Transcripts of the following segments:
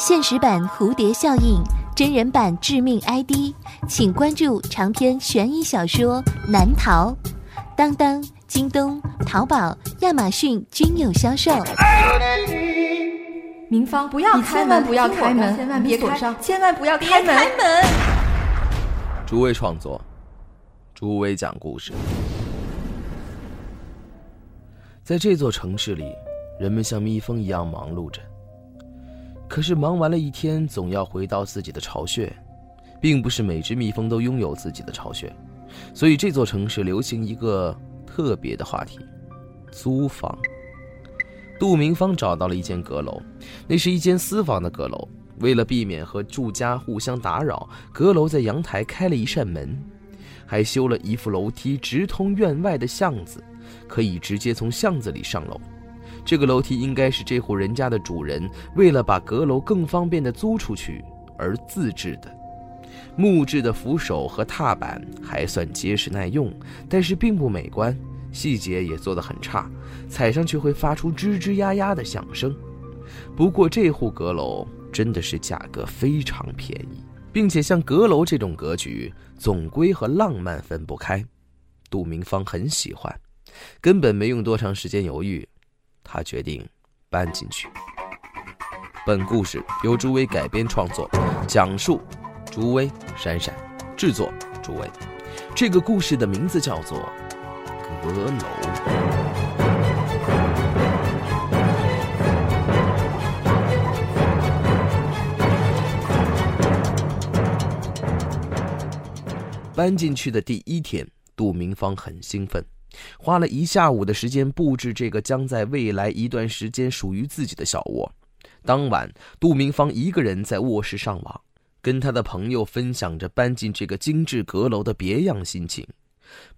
现实版蝴蝶效应，真人版致命 ID，请关注长篇悬疑小说《难逃》，当当、京东、淘宝、亚马逊均有销售。明芳，不要开门！不要开门！千万别锁上！千万不要开门！诸位创作，诸位讲故事。在这座城市里，人们像蜜蜂一样忙碌着。可是忙完了一天，总要回到自己的巢穴，并不是每只蜜蜂都拥有自己的巢穴，所以这座城市流行一个特别的话题：租房。杜明芳找到了一间阁楼，那是一间私房的阁楼。为了避免和住家互相打扰，阁楼在阳台开了一扇门，还修了一副楼梯，直通院外的巷子。可以直接从巷子里上楼，这个楼梯应该是这户人家的主人为了把阁楼更方便的租出去而自制的。木质的扶手和踏板还算结实耐用，但是并不美观，细节也做得很差，踩上去会发出吱吱呀呀的响声。不过这户阁楼真的是价格非常便宜，并且像阁楼这种格局，总归和浪漫分不开。杜明芳很喜欢。根本没用多长时间犹豫，他决定搬进去。本故事由朱威改编创作，讲述朱威、闪闪，制作朱威。这个故事的名字叫做《阁楼》。搬进去的第一天，杜明芳很兴奋。花了一下午的时间布置这个将在未来一段时间属于自己的小窝。当晚，杜明芳一个人在卧室上网，跟他的朋友分享着搬进这个精致阁楼的别样心情。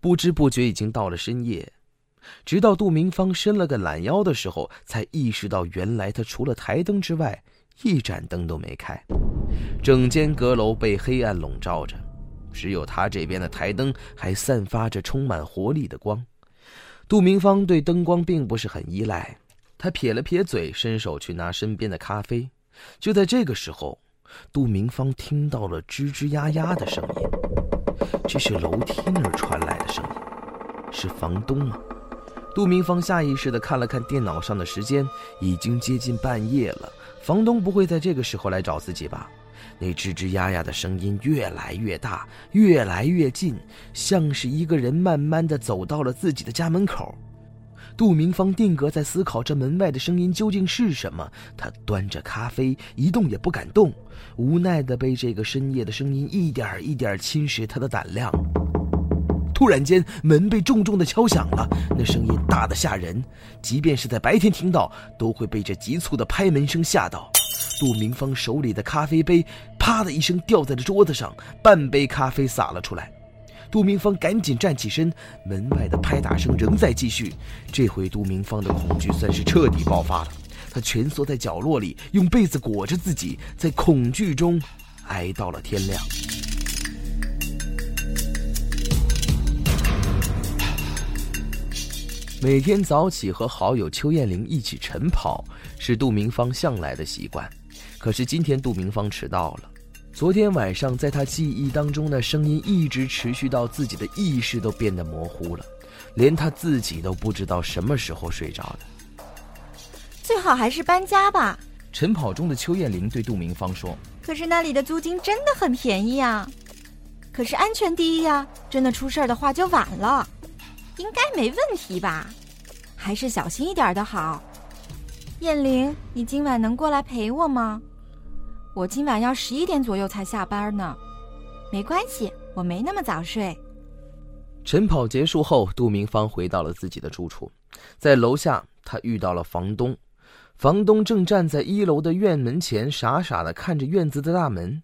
不知不觉已经到了深夜，直到杜明芳伸了个懒腰的时候，才意识到原来他除了台灯之外，一盏灯都没开。整间阁楼被黑暗笼罩着。只有他这边的台灯还散发着充满活力的光。杜明芳对灯光并不是很依赖，他撇了撇嘴，伸手去拿身边的咖啡。就在这个时候，杜明芳听到了吱吱呀呀的声音，这是楼梯那儿传来的声音，是房东吗？杜明芳下意识地看了看电脑上的时间，已经接近半夜了，房东不会在这个时候来找自己吧？那吱吱呀呀的声音越来越大，越来越近，像是一个人慢慢的走到了自己的家门口。杜明芳定格在思考这门外的声音究竟是什么。他端着咖啡，一动也不敢动，无奈的被这个深夜的声音一点一点侵蚀他的胆量。突然间，门被重重的敲响了，那声音大的吓人，即便是在白天听到，都会被这急促的拍门声吓到。杜明芳手里的咖啡杯“啪”的一声掉在了桌子上，半杯咖啡洒了出来。杜明芳赶紧站起身，门外的拍打声仍在继续。这回杜明芳的恐惧算是彻底爆发了，她蜷缩在角落里，用被子裹着自己，在恐惧中挨到了天亮。每天早起和好友邱艳玲一起晨跑，是杜明芳向来的习惯。可是今天杜明芳迟到了。昨天晚上，在他记忆当中的声音一直持续到自己的意识都变得模糊了，连他自己都不知道什么时候睡着的。最好还是搬家吧。晨跑中的邱艳玲对杜明芳说：“可是那里的租金真的很便宜啊。可是安全第一呀，真的出事儿的话就晚了。应该没问题吧？还是小心一点的好。艳玲，你今晚能过来陪我吗？”我今晚要十一点左右才下班呢，没关系，我没那么早睡。晨跑结束后，杜明芳回到了自己的住处，在楼下，他遇到了房东。房东正站在一楼的院门前，傻傻的看着院子的大门。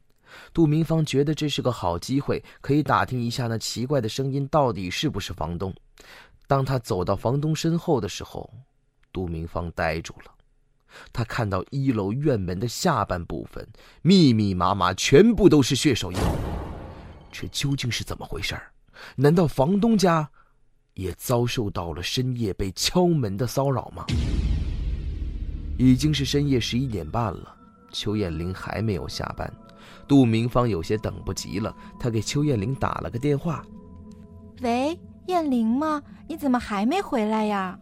杜明芳觉得这是个好机会，可以打听一下那奇怪的声音到底是不是房东。当他走到房东身后的时候，杜明芳呆住了。他看到一楼院门的下半部分密密麻麻，全部都是血手印。这究竟是怎么回事难道房东家也遭受到了深夜被敲门的骚扰吗？已经是深夜十一点半了，邱艳玲还没有下班，杜明芳有些等不及了，她给邱艳玲打了个电话：“喂，艳玲吗？你怎么还没回来呀？”“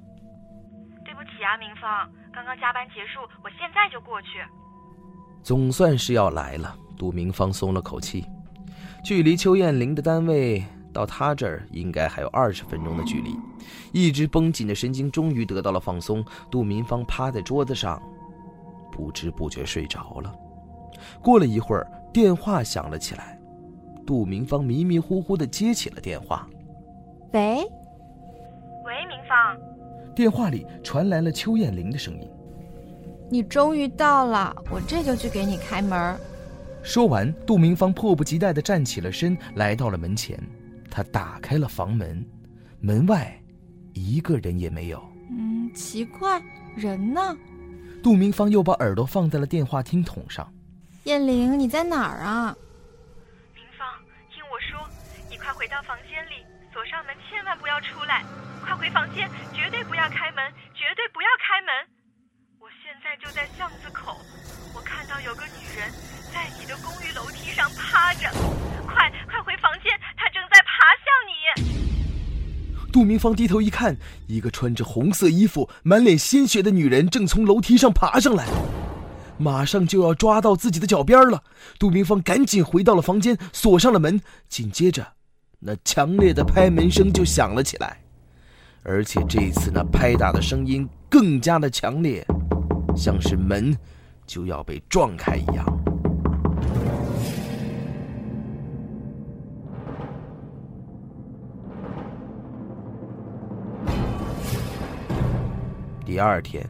对不起啊，明芳，刚刚加班结束，我现在就过去。”总算是要来了，杜明芳松了口气。距离邱艳玲的单位到她这儿应该还有二十分钟的距离，一直绷紧的神经终于得到了放松。杜明芳趴在桌子上。不知不觉睡着了。过了一会儿，电话响了起来。杜明芳迷迷糊糊的接起了电话：“喂，喂，明芳。”电话里传来了邱艳玲的声音：“你终于到了，我这就去给你开门。”说完，杜明芳迫不及待的站起了身，来到了门前。她打开了房门，门外一个人也没有。嗯，奇怪，人呢？杜明芳又把耳朵放在了电话听筒上。燕玲，你在哪儿啊？明芳，听我说，你快回到房间里，锁上门，千万不要出来。快回房间，绝对不要开门，绝对不要开门。我现在就在巷子口，我看到有个女人在你的公寓楼梯上趴着。快快回房间，她正在爬向你。杜明芳低头一看，一个穿着红色衣服、满脸鲜血的女人正从楼梯上爬上来，马上就要抓到自己的脚边了。杜明芳赶紧回到了房间，锁上了门。紧接着，那强烈的拍门声就响了起来，而且这次那拍打的声音更加的强烈，像是门就要被撞开一样。第二天，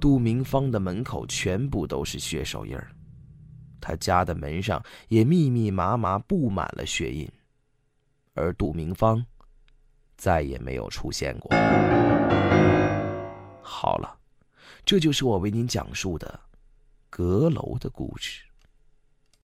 杜明芳的门口全部都是血手印儿，他家的门上也密密麻麻布满了血印，而杜明芳再也没有出现过。好了，这就是我为您讲述的阁楼的故事。